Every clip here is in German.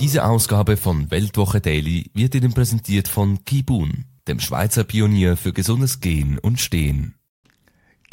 Diese Ausgabe von Weltwoche Daily wird Ihnen präsentiert von Kibun, dem Schweizer Pionier für gesundes Gehen und Stehen.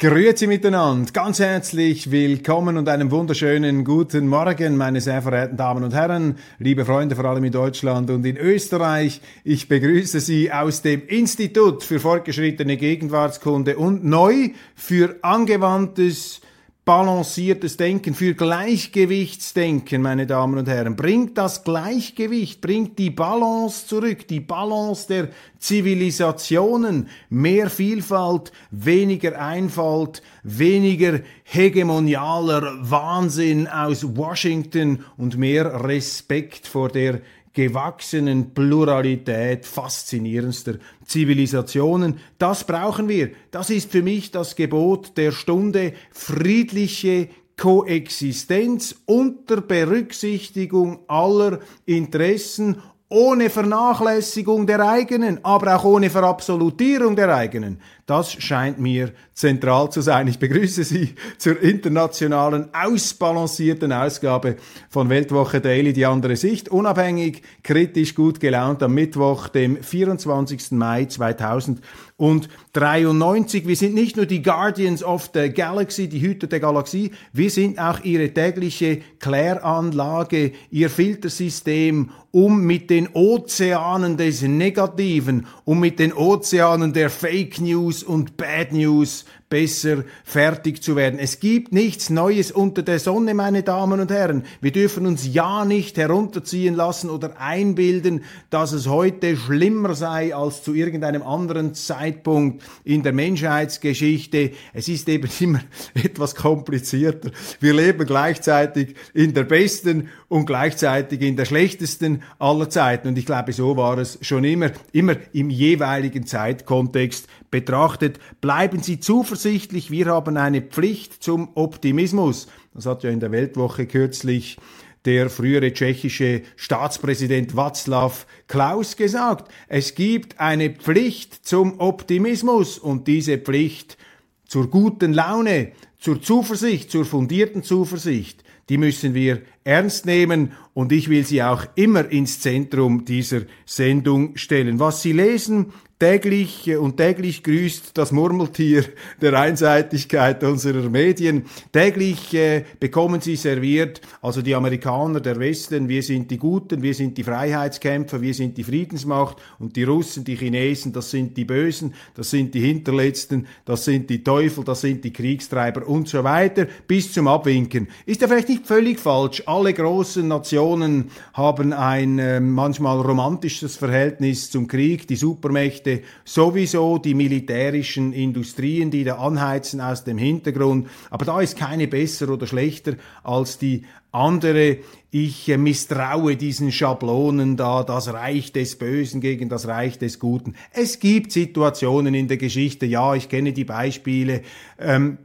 Grüezi miteinander, ganz herzlich willkommen und einen wunderschönen guten Morgen, meine sehr verehrten Damen und Herren, liebe Freunde, vor allem in Deutschland und in Österreich. Ich begrüße Sie aus dem Institut für fortgeschrittene Gegenwartskunde und neu für angewandtes balanciertes Denken, für Gleichgewichtsdenken, meine Damen und Herren. Bringt das Gleichgewicht, bringt die Balance zurück, die Balance der Zivilisationen, mehr Vielfalt, weniger Einfalt, weniger hegemonialer Wahnsinn aus Washington und mehr Respekt vor der gewachsenen Pluralität faszinierendster Zivilisationen. Das brauchen wir. Das ist für mich das Gebot der Stunde. Friedliche Koexistenz unter Berücksichtigung aller Interessen ohne Vernachlässigung der eigenen, aber auch ohne Verabsolutierung der eigenen. Das scheint mir zentral zu sein. Ich begrüße Sie zur internationalen, ausbalancierten Ausgabe von Weltwoche Daily, die andere Sicht, unabhängig, kritisch, gut gelaunt am Mittwoch, dem 24. Mai 2093. Wir sind nicht nur die Guardians of the Galaxy, die Hüter der Galaxie, wir sind auch Ihre tägliche Kläranlage, Ihr Filtersystem, um mit den Ozeanen des Negativen, um mit den Ozeanen der Fake News, News und Bad News besser fertig zu werden. Es gibt nichts Neues unter der Sonne, meine Damen und Herren. Wir dürfen uns ja nicht herunterziehen lassen oder einbilden, dass es heute schlimmer sei als zu irgendeinem anderen Zeitpunkt in der Menschheitsgeschichte. Es ist eben immer etwas komplizierter. Wir leben gleichzeitig in der besten und gleichzeitig in der schlechtesten aller Zeiten. Und ich glaube, so war es schon immer, immer im jeweiligen Zeitkontext betrachtet. Bleiben Sie zuversichtlich zuversichtlich, wir haben eine Pflicht zum Optimismus. Das hat ja in der Weltwoche kürzlich der frühere tschechische Staatspräsident Václav Klaus gesagt. Es gibt eine Pflicht zum Optimismus und diese Pflicht zur guten Laune, zur Zuversicht, zur fundierten Zuversicht, die müssen wir ernst nehmen und ich will sie auch immer ins Zentrum dieser Sendung stellen. Was Sie lesen, Täglich äh, und täglich grüßt das Murmeltier der Einseitigkeit unserer Medien. Täglich äh, bekommen sie serviert, also die Amerikaner der Westen, wir sind die Guten, wir sind die Freiheitskämpfer, wir sind die Friedensmacht und die Russen, die Chinesen, das sind die Bösen, das sind die Hinterletzten, das sind die Teufel, das sind die Kriegstreiber und so weiter, bis zum Abwinken. Ist ja vielleicht nicht völlig falsch. Alle großen Nationen haben ein äh, manchmal romantisches Verhältnis zum Krieg, die Supermächte sowieso die militärischen Industrien, die da anheizen aus dem Hintergrund. Aber da ist keine besser oder schlechter als die andere. Ich äh, misstraue diesen Schablonen da, das Reich des Bösen gegen das Reich des Guten. Es gibt Situationen in der Geschichte, ja, ich kenne die Beispiele. Ähm,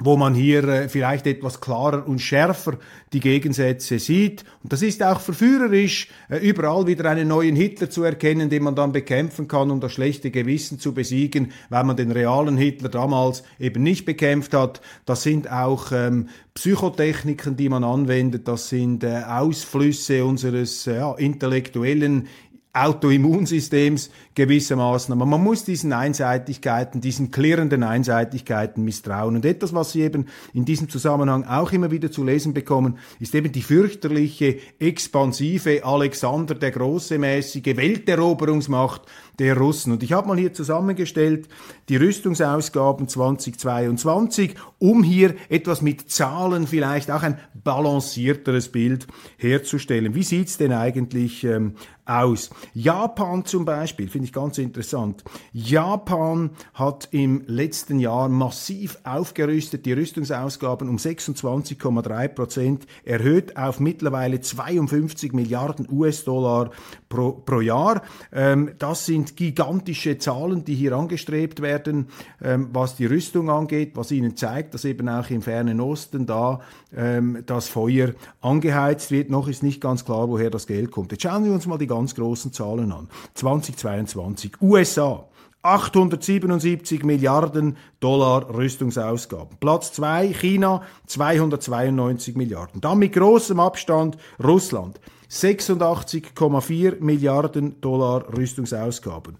wo man hier äh, vielleicht etwas klarer und schärfer die Gegensätze sieht. Und das ist auch verführerisch, äh, überall wieder einen neuen Hitler zu erkennen, den man dann bekämpfen kann, um das schlechte Gewissen zu besiegen, weil man den realen Hitler damals eben nicht bekämpft hat. Das sind auch ähm, Psychotechniken, die man anwendet, das sind äh, Ausflüsse unseres äh, ja, intellektuellen Autoimmunsystems gewissermaßen. Aber man muss diesen Einseitigkeiten, diesen klirrenden Einseitigkeiten misstrauen. Und etwas, was Sie eben in diesem Zusammenhang auch immer wieder zu lesen bekommen, ist eben die fürchterliche, expansive Alexander der Große mäßige Welteroberungsmacht der Russen. Und ich habe mal hier zusammengestellt die Rüstungsausgaben 2022, um hier etwas mit Zahlen vielleicht auch ein balancierteres Bild herzustellen. Wie sieht's denn eigentlich ähm, aus? Japan zum Beispiel, finde ich ich ganz interessant. Japan hat im letzten Jahr massiv aufgerüstet, die Rüstungsausgaben um 26,3 Prozent erhöht auf mittlerweile 52 Milliarden US-Dollar pro, pro Jahr. Ähm, das sind gigantische Zahlen, die hier angestrebt werden, ähm, was die Rüstung angeht, was ihnen zeigt, dass eben auch im fernen Osten da ähm, das Feuer angeheizt wird. Noch ist nicht ganz klar, woher das Geld kommt. Jetzt schauen wir uns mal die ganz großen Zahlen an. 2022 USA 877 Milliarden Dollar Rüstungsausgaben. Platz 2 China 292 Milliarden. Dann mit großem Abstand Russland 86,4 Milliarden Dollar Rüstungsausgaben.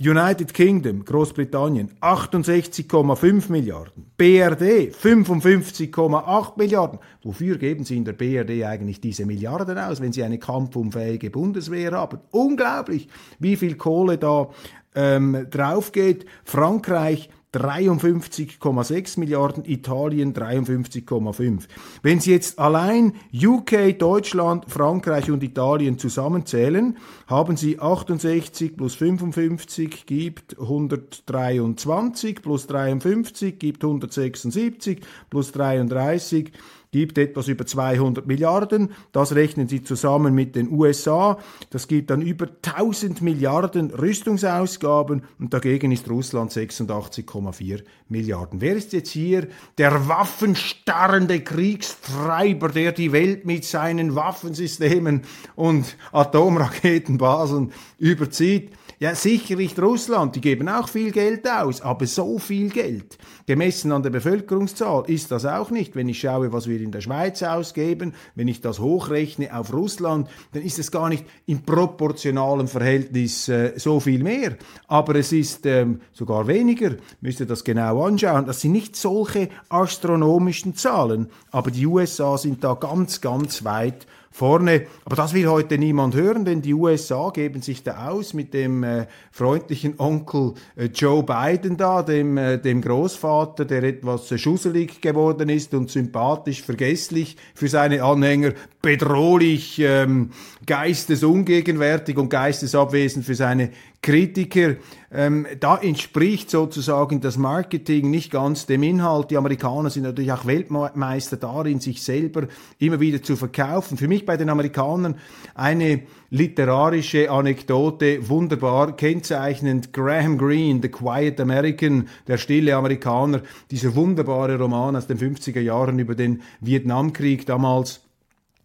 United Kingdom, Großbritannien 68,5 Milliarden, BRD 55,8 Milliarden. Wofür geben Sie in der BRD eigentlich diese Milliarden aus, wenn Sie eine kampfunfähige Bundeswehr haben? Unglaublich, wie viel Kohle da ähm, drauf geht. Frankreich 53,6 Milliarden, Italien 53,5. Wenn Sie jetzt allein UK, Deutschland, Frankreich und Italien zusammenzählen, haben Sie 68 plus 55 gibt 123 plus 53 gibt 176 plus 33 gibt etwas über 200 Milliarden. Das rechnen Sie zusammen mit den USA. Das gibt dann über 1000 Milliarden Rüstungsausgaben und dagegen ist Russland 86,4 Milliarden. Wer ist jetzt hier der waffenstarrende Kriegstreiber, der die Welt mit seinen Waffensystemen und Atomraketenbasen überzieht? Ja, sicher nicht Russland, die geben auch viel Geld aus, aber so viel Geld, gemessen an der Bevölkerungszahl, ist das auch nicht. Wenn ich schaue, was wir in der Schweiz ausgeben, wenn ich das hochrechne auf Russland, dann ist es gar nicht im proportionalen Verhältnis äh, so viel mehr. Aber es ist ähm, sogar weniger, müsst ihr das genau anschauen. Das sind nicht solche astronomischen Zahlen, aber die USA sind da ganz, ganz weit vorne. Aber das will heute niemand hören, denn die USA geben sich da aus mit dem äh, freundlichen Onkel äh, Joe Biden da, dem, äh, dem Großvater, der etwas äh, schusselig geworden ist und sympathisch, vergesslich für seine Anhänger, bedrohlich, ähm, geistesungegenwärtig und geistesabwesend für seine Kritiker. Ähm, da entspricht sozusagen das Marketing nicht ganz dem Inhalt. Die Amerikaner sind natürlich auch Weltmeister darin, sich selber immer wieder zu verkaufen. Für mich bei den Amerikanern eine literarische Anekdote, wunderbar kennzeichnend. Graham Greene, The Quiet American, der stille Amerikaner, dieser wunderbare Roman aus den 50er Jahren über den Vietnamkrieg damals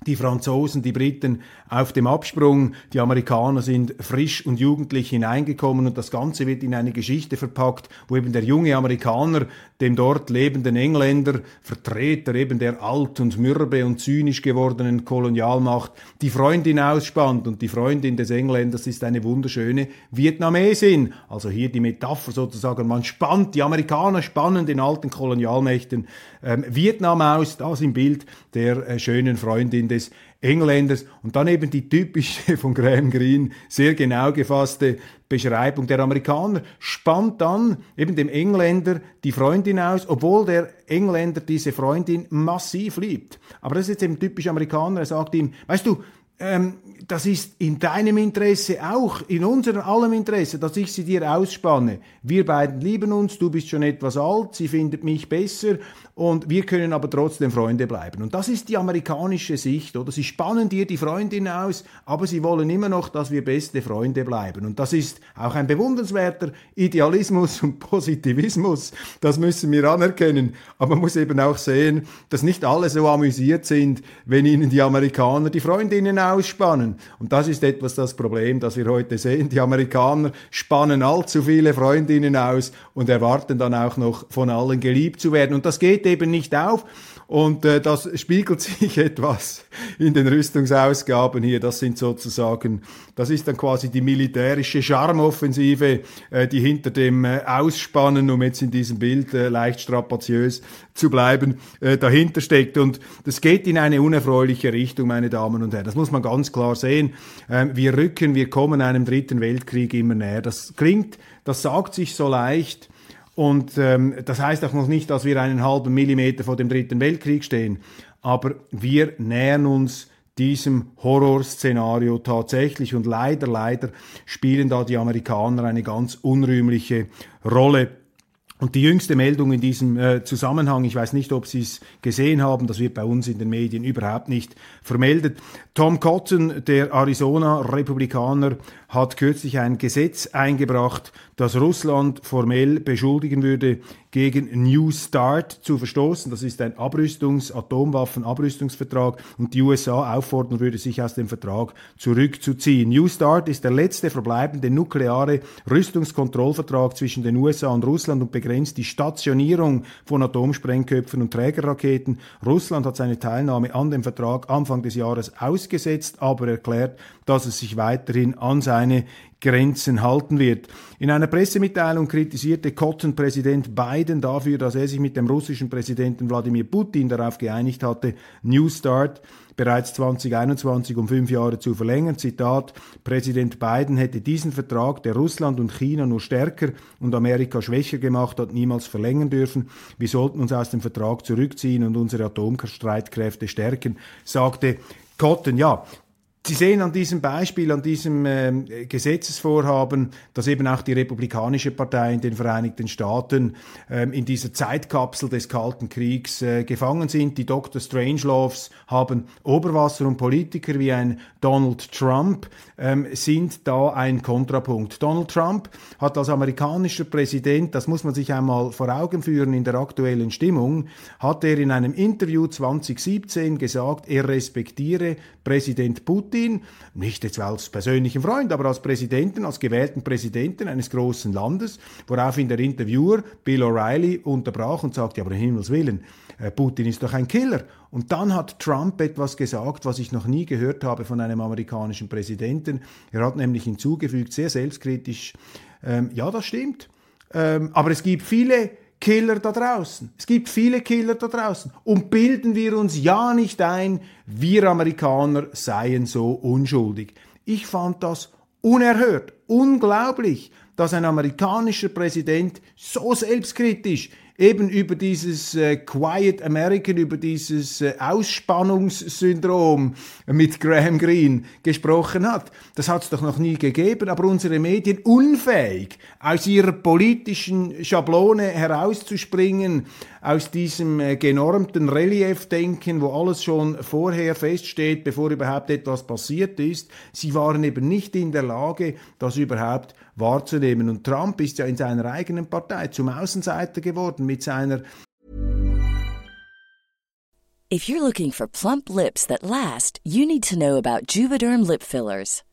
die Franzosen, die Briten auf dem Absprung, die Amerikaner sind frisch und jugendlich hineingekommen und das Ganze wird in eine Geschichte verpackt, wo eben der junge Amerikaner dem dort lebenden Engländer, Vertreter eben der alt und mürbe und zynisch gewordenen Kolonialmacht, die Freundin ausspannt. Und die Freundin des Engländers ist eine wunderschöne Vietnamesin. Also hier die Metapher sozusagen, man spannt, die Amerikaner spannen den alten Kolonialmächten ähm, Vietnam aus, das im Bild der äh, schönen Freundin des Engländers und dann eben die typische von Graham Greene sehr genau gefasste Beschreibung der Amerikaner spannt dann eben dem Engländer die Freundin aus, obwohl der Engländer diese Freundin massiv liebt. Aber das ist jetzt eben typisch Amerikaner. Er sagt ihm, weißt du, ähm, das ist in deinem Interesse auch, in unserem allem Interesse, dass ich sie dir ausspanne. Wir beiden lieben uns, du bist schon etwas alt, sie findet mich besser und wir können aber trotzdem Freunde bleiben. Und das ist die amerikanische Sicht, oder? Sie spannen dir die Freundin aus, aber sie wollen immer noch, dass wir beste Freunde bleiben. Und das ist auch ein bewundernswerter Idealismus und Positivismus. Das müssen wir anerkennen. Aber man muss eben auch sehen, dass nicht alle so amüsiert sind, wenn ihnen die Amerikaner die Freundinnen ausspannen. Und das ist etwas das Problem, das wir heute sehen. Die Amerikaner spannen allzu viele Freundinnen aus und erwarten dann auch noch von allen geliebt zu werden. Und das geht eben nicht auf. Und äh, das spiegelt sich etwas in den Rüstungsausgaben hier. Das sind sozusagen, das ist dann quasi die militärische Charmoffensive, äh, die hinter dem äh, Ausspannen, um jetzt in diesem Bild äh, leicht strapaziös zu bleiben, äh, dahinter steckt. Und das geht in eine unerfreuliche Richtung, meine Damen und Herren. Das muss man ganz klar sehen. Ähm, wir rücken, wir kommen einem dritten Weltkrieg immer näher. Das klingt, das sagt sich so leicht. Und ähm, das heißt auch noch nicht, dass wir einen halben Millimeter vor dem Dritten Weltkrieg stehen. Aber wir nähern uns diesem Horrorszenario tatsächlich. Und leider, leider spielen da die Amerikaner eine ganz unrühmliche Rolle. Und die jüngste Meldung in diesem äh, Zusammenhang, ich weiß nicht, ob Sie es gesehen haben, das wird bei uns in den Medien überhaupt nicht vermeldet. Tom Cotton, der Arizona-Republikaner, hat kürzlich ein Gesetz eingebracht, das Russland formell beschuldigen würde, gegen New Start zu verstoßen. Das ist ein Abrüstungs-, Atomwaffen-Abrüstungsvertrag und die USA auffordern würde, sich aus dem Vertrag zurückzuziehen. New Start ist der letzte verbleibende nukleare Rüstungskontrollvertrag zwischen den USA und Russland und begrenzt die Stationierung von Atomsprengköpfen und Trägerraketen. Russland hat seine Teilnahme an dem Vertrag Anfang des Jahres ausgesetzt, aber erklärt, dass es sich weiterhin an seine Grenzen halten wird. In einer Pressemitteilung kritisierte Cotton-Präsident Biden dafür, dass er sich mit dem russischen Präsidenten Wladimir Putin darauf geeinigt hatte, New Start bereits 2021 um fünf Jahre zu verlängern. Zitat, Präsident Biden hätte diesen Vertrag, der Russland und China nur stärker und Amerika schwächer gemacht hat, niemals verlängern dürfen. Wir sollten uns aus dem Vertrag zurückziehen und unsere Atomstreitkräfte stärken, sagte Cotton. Ja, Sie sehen an diesem Beispiel, an diesem äh, Gesetzesvorhaben, dass eben auch die Republikanische Partei in den Vereinigten Staaten äh, in dieser Zeitkapsel des Kalten Kriegs äh, gefangen sind. Die Dr. Strangeloves haben Oberwasser und Politiker wie ein Donald Trump ähm, sind da ein Kontrapunkt. Donald Trump hat als amerikanischer Präsident, das muss man sich einmal vor Augen führen in der aktuellen Stimmung, hat er in einem Interview 2017 gesagt, er respektiere Präsident Putin, nicht jetzt als persönlichen Freund, aber als Präsidenten, als gewählten Präsidenten eines großen Landes, woraufhin der Interviewer Bill O'Reilly unterbrach und sagte, aber um Himmels Willen, äh, Putin ist doch ein Killer. Und dann hat Trump etwas gesagt, was ich noch nie gehört habe von einem amerikanischen Präsidenten. Er hat nämlich hinzugefügt, sehr selbstkritisch, ähm, ja, das stimmt. Ähm, aber es gibt viele Killer da draußen. Es gibt viele Killer da draußen. Und bilden wir uns ja nicht ein, wir Amerikaner seien so unschuldig. Ich fand das unerhört, unglaublich, dass ein amerikanischer Präsident so selbstkritisch eben über dieses äh, Quiet American, über dieses äh, Ausspannungssyndrom mit Graham Greene gesprochen hat. Das hat es doch noch nie gegeben, aber unsere Medien unfähig, aus ihrer politischen Schablone herauszuspringen, aus diesem äh, genormten Reliefdenken, wo alles schon vorher feststeht, bevor überhaupt etwas passiert ist. Sie waren eben nicht in der Lage, das überhaupt wahrzunehmen. Und Trump ist ja in seiner eigenen Partei zum Außenseiter geworden mit seiner If you're looking for plump lips that last, you need to know about Juvederm lip fillers.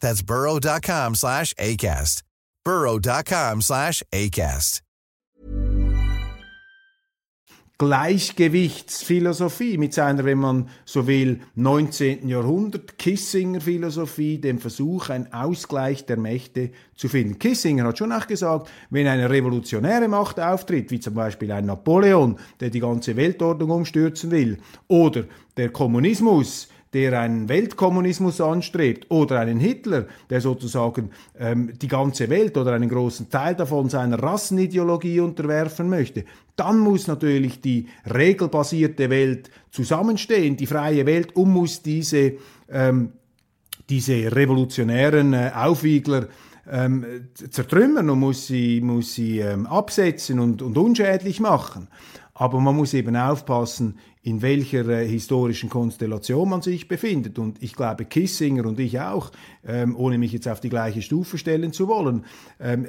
That's burrow.com slash ACAST. burrow.com slash ACAST. Gleichgewichtsphilosophie mit seiner, wenn man so will, 19. Jahrhundert Kissinger-Philosophie, dem Versuch, einen Ausgleich der Mächte zu finden. Kissinger hat schon auch gesagt, wenn eine revolutionäre Macht auftritt, wie zum Beispiel ein Napoleon, der die ganze Weltordnung umstürzen will, oder der Kommunismus, der einen Weltkommunismus anstrebt, oder einen Hitler, der sozusagen ähm, die ganze Welt oder einen großen Teil davon seiner Rassenideologie unterwerfen möchte, dann muss natürlich die regelbasierte Welt zusammenstehen, die freie Welt, und muss diese, ähm, diese revolutionären äh, Aufwiegler ähm, zertrümmern und muss sie, muss sie ähm, absetzen und, und unschädlich machen. Aber man muss eben aufpassen, in welcher äh, historischen Konstellation man sich befindet. Und ich glaube, Kissinger und ich auch, ähm, ohne mich jetzt auf die gleiche Stufe stellen zu wollen, ähm, äh,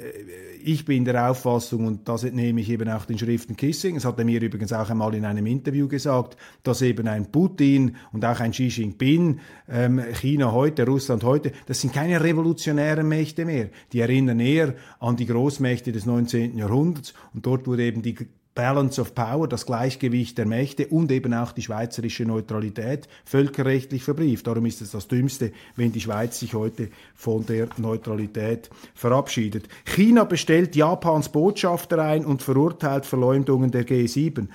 ich bin der Auffassung, und das entnehme ich eben auch den Schriften Kissinger, das hat er mir übrigens auch einmal in einem Interview gesagt, dass eben ein Putin und auch ein Xi Jinping, ähm, China heute, Russland heute, das sind keine revolutionären Mächte mehr. Die erinnern eher an die Großmächte des 19. Jahrhunderts und dort wurde eben die Balance of Power, das Gleichgewicht der Mächte und eben auch die schweizerische Neutralität völkerrechtlich verbrieft. Darum ist es das Dümmste, wenn die Schweiz sich heute von der Neutralität verabschiedet. China bestellt Japans Botschafter ein und verurteilt Verleumdungen der G7.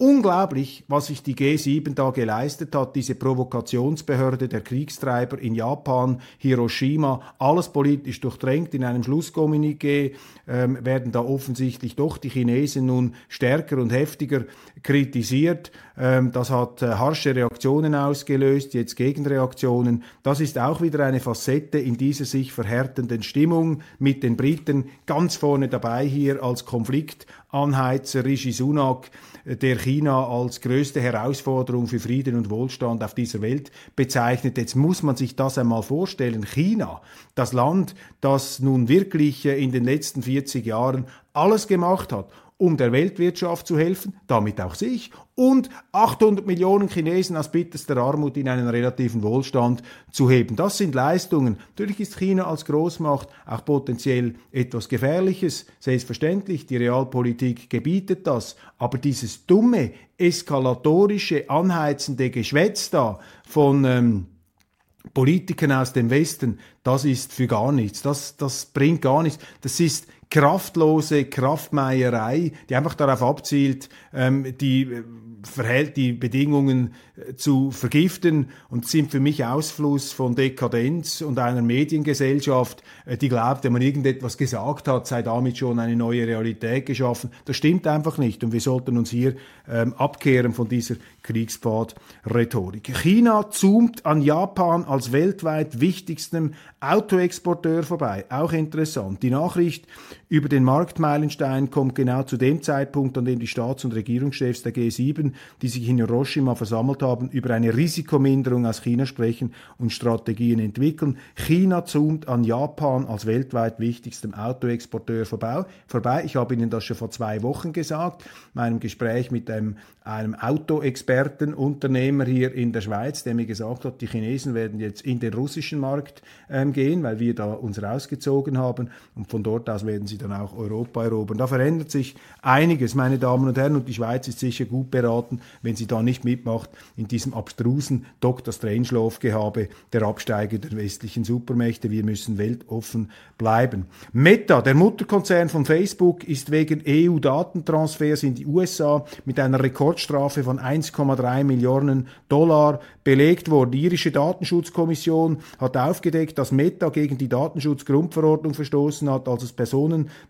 Unglaublich, was sich die G7 da geleistet hat, diese Provokationsbehörde der Kriegstreiber in Japan, Hiroshima, alles politisch durchdrängt. In einem Schlusskommuniqué ähm, werden da offensichtlich doch die Chinesen nun stärker und heftiger kritisiert. Ähm, das hat äh, harsche Reaktionen ausgelöst, jetzt Gegenreaktionen. Das ist auch wieder eine Facette in dieser sich verhärtenden Stimmung mit den Briten ganz vorne dabei hier als Konfliktanheizer Rishi Sunak der China als größte Herausforderung für Frieden und Wohlstand auf dieser Welt bezeichnet. Jetzt muss man sich das einmal vorstellen. China, das Land, das nun wirklich äh, in den letzten 40 Jahren alles gemacht hat, um der Weltwirtschaft zu helfen, damit auch sich, und 800 Millionen Chinesen aus bitterster Armut in einen relativen Wohlstand zu heben. Das sind Leistungen. Natürlich ist China als Großmacht auch potenziell etwas Gefährliches, selbstverständlich, die Realpolitik gebietet das, aber dieses dumme, eskalatorische, anheizende Geschwätz da von ähm, Politikern aus dem Westen, das ist für gar nichts. Das, das bringt gar nichts. Das ist kraftlose Kraftmeierei, die einfach darauf abzielt, ähm, die äh, verhält die Bedingungen äh, zu vergiften und sind für mich Ausfluss von Dekadenz und einer Mediengesellschaft, äh, die glaubt, wenn man irgendetwas gesagt hat, sei damit schon eine neue Realität geschaffen. Das stimmt einfach nicht und wir sollten uns hier ähm, abkehren von dieser Kriegspfad-Rhetorik. China zoomt an Japan als weltweit wichtigstem Autoexporteur vorbei. Auch interessant. Die Nachricht über den Marktmeilenstein kommt genau zu dem Zeitpunkt, an dem die Staats- und Regierungschefs der G7, die sich in Hiroshima versammelt haben, über eine Risikominderung aus China sprechen und Strategien entwickeln. China zoomt an Japan als weltweit wichtigstem Autoexporteur vorbei. Ich habe Ihnen das schon vor zwei Wochen gesagt, meinem Gespräch mit einem, einem Autoexperten, Unternehmer hier in der Schweiz, der mir gesagt hat, die Chinesen werden jetzt in den russischen Markt ähm, gehen, weil wir da uns rausgezogen haben und von dort aus werden sie dann auch Europa erobern. Da verändert sich einiges, meine Damen und Herren, und die Schweiz ist sicher gut beraten, wenn sie da nicht mitmacht in diesem abstrusen Dr. Strangelove-Gehabe der Absteiger der westlichen Supermächte. Wir müssen weltoffen bleiben. Meta, der Mutterkonzern von Facebook, ist wegen EU-Datentransfers in die USA mit einer Rekordstrafe von 1,3 Millionen Dollar belegt worden. Die irische Datenschutzkommission hat aufgedeckt, dass Meta gegen die Datenschutzgrundverordnung verstoßen hat, als es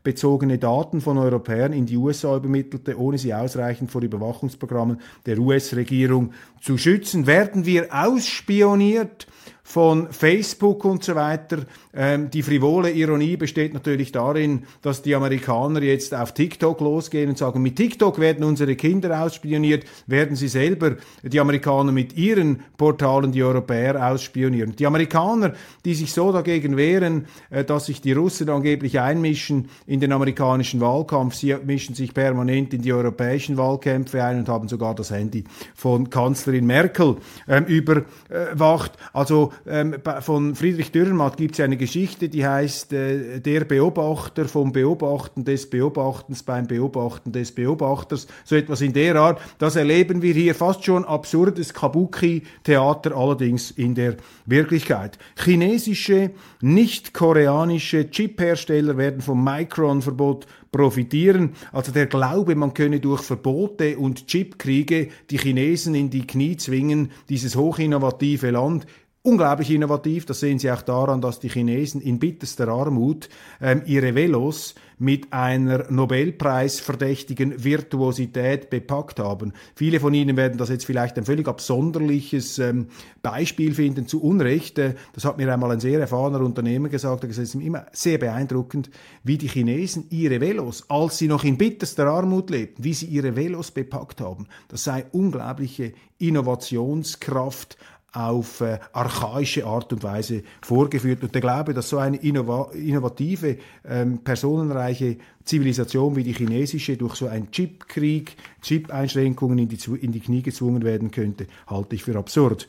personenbezogene Daten von Europäern in die USA übermittelte, ohne sie ausreichend vor Überwachungsprogrammen der US-Regierung zu schützen. Werden wir ausspioniert? Von Facebook und so weiter. Ähm, die frivole Ironie besteht natürlich darin, dass die Amerikaner jetzt auf TikTok losgehen und sagen, mit TikTok werden unsere Kinder ausspioniert, werden sie selber, die Amerikaner mit ihren Portalen die Europäer ausspionieren. Die Amerikaner, die sich so dagegen wehren, äh, dass sich die Russen angeblich einmischen in den amerikanischen Wahlkampf, sie mischen sich permanent in die europäischen Wahlkämpfe ein und haben sogar das Handy von Kanzlerin Merkel ähm, überwacht. Also ähm, von Friedrich Dürrenmatt gibt es eine Geschichte, die heißt äh, Der Beobachter vom Beobachten des Beobachtens beim Beobachten des Beobachters. So etwas in der Art. Das erleben wir hier fast schon absurdes Kabuki-Theater, allerdings in der Wirklichkeit. Chinesische, nicht koreanische Chip-Hersteller werden vom Micron-Verbot profitieren. Also der Glaube, man könne durch Verbote und Chipkriege die Chinesen in die Knie zwingen, dieses hochinnovative Land, unglaublich innovativ. Das sehen Sie auch daran, dass die Chinesen in bitterster Armut ähm, ihre Velos mit einer Nobelpreis-verdächtigen Virtuosität bepackt haben. Viele von Ihnen werden das jetzt vielleicht ein völlig absonderliches ähm, Beispiel finden, zu Unrecht. Äh, das hat mir einmal ein sehr erfahrener Unternehmer gesagt. Es ist immer sehr beeindruckend, wie die Chinesen ihre Velos, als sie noch in bitterster Armut lebten, wie sie ihre Velos bepackt haben. Das sei unglaubliche Innovationskraft auf äh, archaische Art und Weise vorgeführt. Und der Glaube, dass so eine innova innovative, ähm, personenreiche Zivilisation wie die chinesische durch so einen Chipkrieg, Chip-Einschränkungen in die, in die Knie gezwungen werden könnte, halte ich für absurd.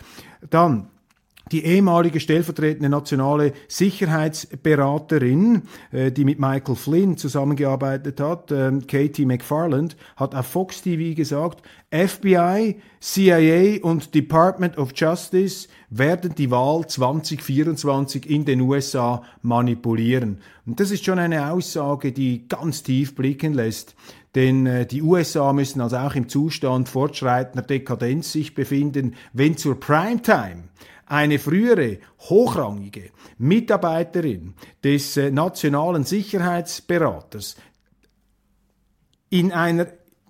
Dann die ehemalige stellvertretende nationale Sicherheitsberaterin, äh, die mit Michael Flynn zusammengearbeitet hat, äh, Katie McFarland, hat auf Fox TV gesagt, FBI, CIA und Department of Justice werden die Wahl 2024 in den USA manipulieren. Und das ist schon eine Aussage, die ganz tief blicken lässt. Denn äh, die USA müssen also auch im Zustand fortschreitender Dekadenz sich befinden, wenn zur Primetime eine frühere hochrangige Mitarbeiterin des äh, nationalen Sicherheitsberaters in einer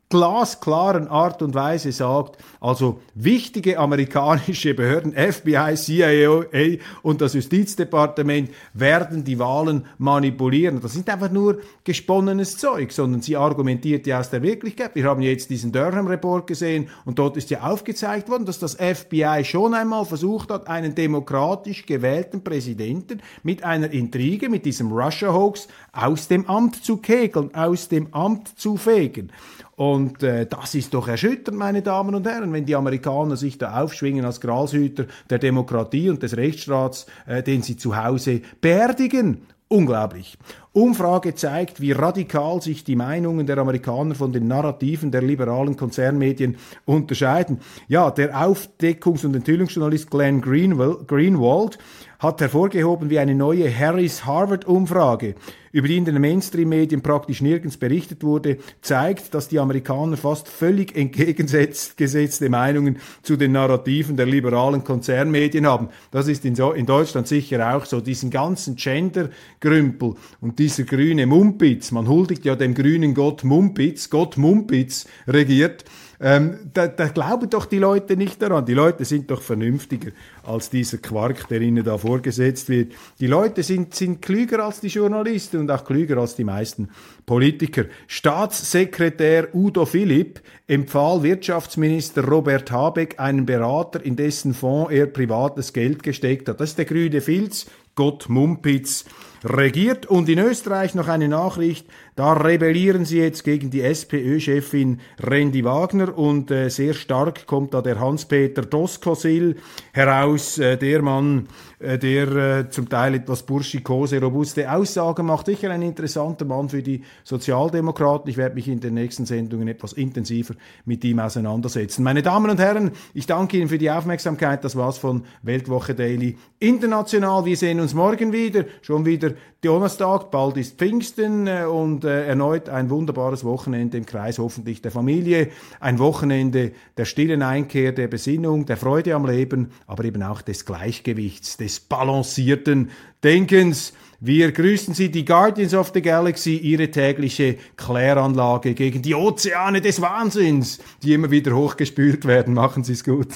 glasklaren Art und Weise sagt, also wichtige amerikanische Behörden, FBI, CIA und das Justizdepartement werden die Wahlen manipulieren. Das nicht einfach nur gesponnenes Zeug, sondern sie argumentiert ja aus der Wirklichkeit. Wir haben jetzt diesen Durham-Report gesehen und dort ist ja aufgezeigt worden, dass das FBI schon einmal versucht hat, einen demokratisch gewählten Präsidenten mit einer Intrige, mit diesem Russia-Hoax aus dem Amt zu kegeln, aus dem Amt zu fegen. Und äh, das ist doch erschütternd, meine Damen und Herren, wenn die Amerikaner sich da aufschwingen als Gralshüter der Demokratie und des Rechtsstaats, äh, den sie zu Hause beerdigen. Unglaublich. Umfrage zeigt, wie radikal sich die Meinungen der Amerikaner von den Narrativen der liberalen Konzernmedien unterscheiden. Ja, der Aufdeckungs- und Enthüllungsjournalist Glenn Greenwald hat hervorgehoben, wie eine neue Harris-Harvard-Umfrage, über die in den Mainstream-Medien praktisch nirgends berichtet wurde, zeigt, dass die Amerikaner fast völlig entgegengesetzte Meinungen zu den Narrativen der liberalen Konzernmedien haben. Das ist in, so in Deutschland sicher auch so. Diesen ganzen Gender-Grümpel und dieser grüne Mumpitz, man huldigt ja dem grünen Gott Mumpitz, Gott Mumpitz regiert, ähm, da, da glauben doch die Leute nicht daran. Die Leute sind doch vernünftiger als dieser Quark, der ihnen da vorgesetzt wird. Die Leute sind, sind klüger als die Journalisten und auch klüger als die meisten Politiker. Staatssekretär Udo Philipp empfahl Wirtschaftsminister Robert Habeck einen Berater, in dessen Fonds er privates Geld gesteckt hat. Das ist der grüne Filz, Gott Mumpitz regiert. Und in Österreich noch eine Nachricht, da rebellieren sie jetzt gegen die SPÖ-Chefin Randy Wagner und äh, sehr stark kommt da der Hans-Peter Doskosil heraus, äh, der Mann, äh, der äh, zum Teil etwas burschikose, robuste Aussagen macht. Sicher ein interessanter Mann für die Sozialdemokraten. Ich werde mich in den nächsten Sendungen etwas intensiver mit ihm auseinandersetzen. Meine Damen und Herren, ich danke Ihnen für die Aufmerksamkeit. Das war's von Weltwoche Daily International. Wir sehen uns morgen wieder, schon wieder Donnerstag, bald ist Pfingsten äh, und äh, erneut ein wunderbares Wochenende im Kreis hoffentlich der Familie, ein Wochenende der stillen Einkehr, der Besinnung, der Freude am Leben, aber eben auch des Gleichgewichts, des balancierten Denkens. Wir grüßen Sie, die Guardians of the Galaxy, Ihre tägliche Kläranlage gegen die Ozeane des Wahnsinns, die immer wieder hochgespült werden. Machen Sie es gut.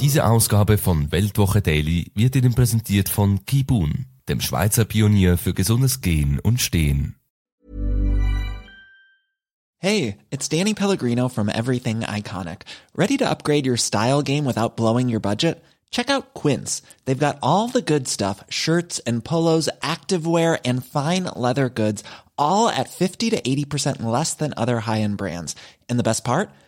Diese Ausgabe von Weltwoche Daily wird Ihnen präsentiert von Kibun, dem Schweizer Pionier für gesundes Gehen und Stehen. Hey, it's Danny Pellegrino from Everything Iconic. Ready to upgrade your style game without blowing your budget? Check out Quince. They've got all the good stuff, shirts and polos, activewear and fine leather goods, all at 50 to 80% less than other high-end brands. And the best part?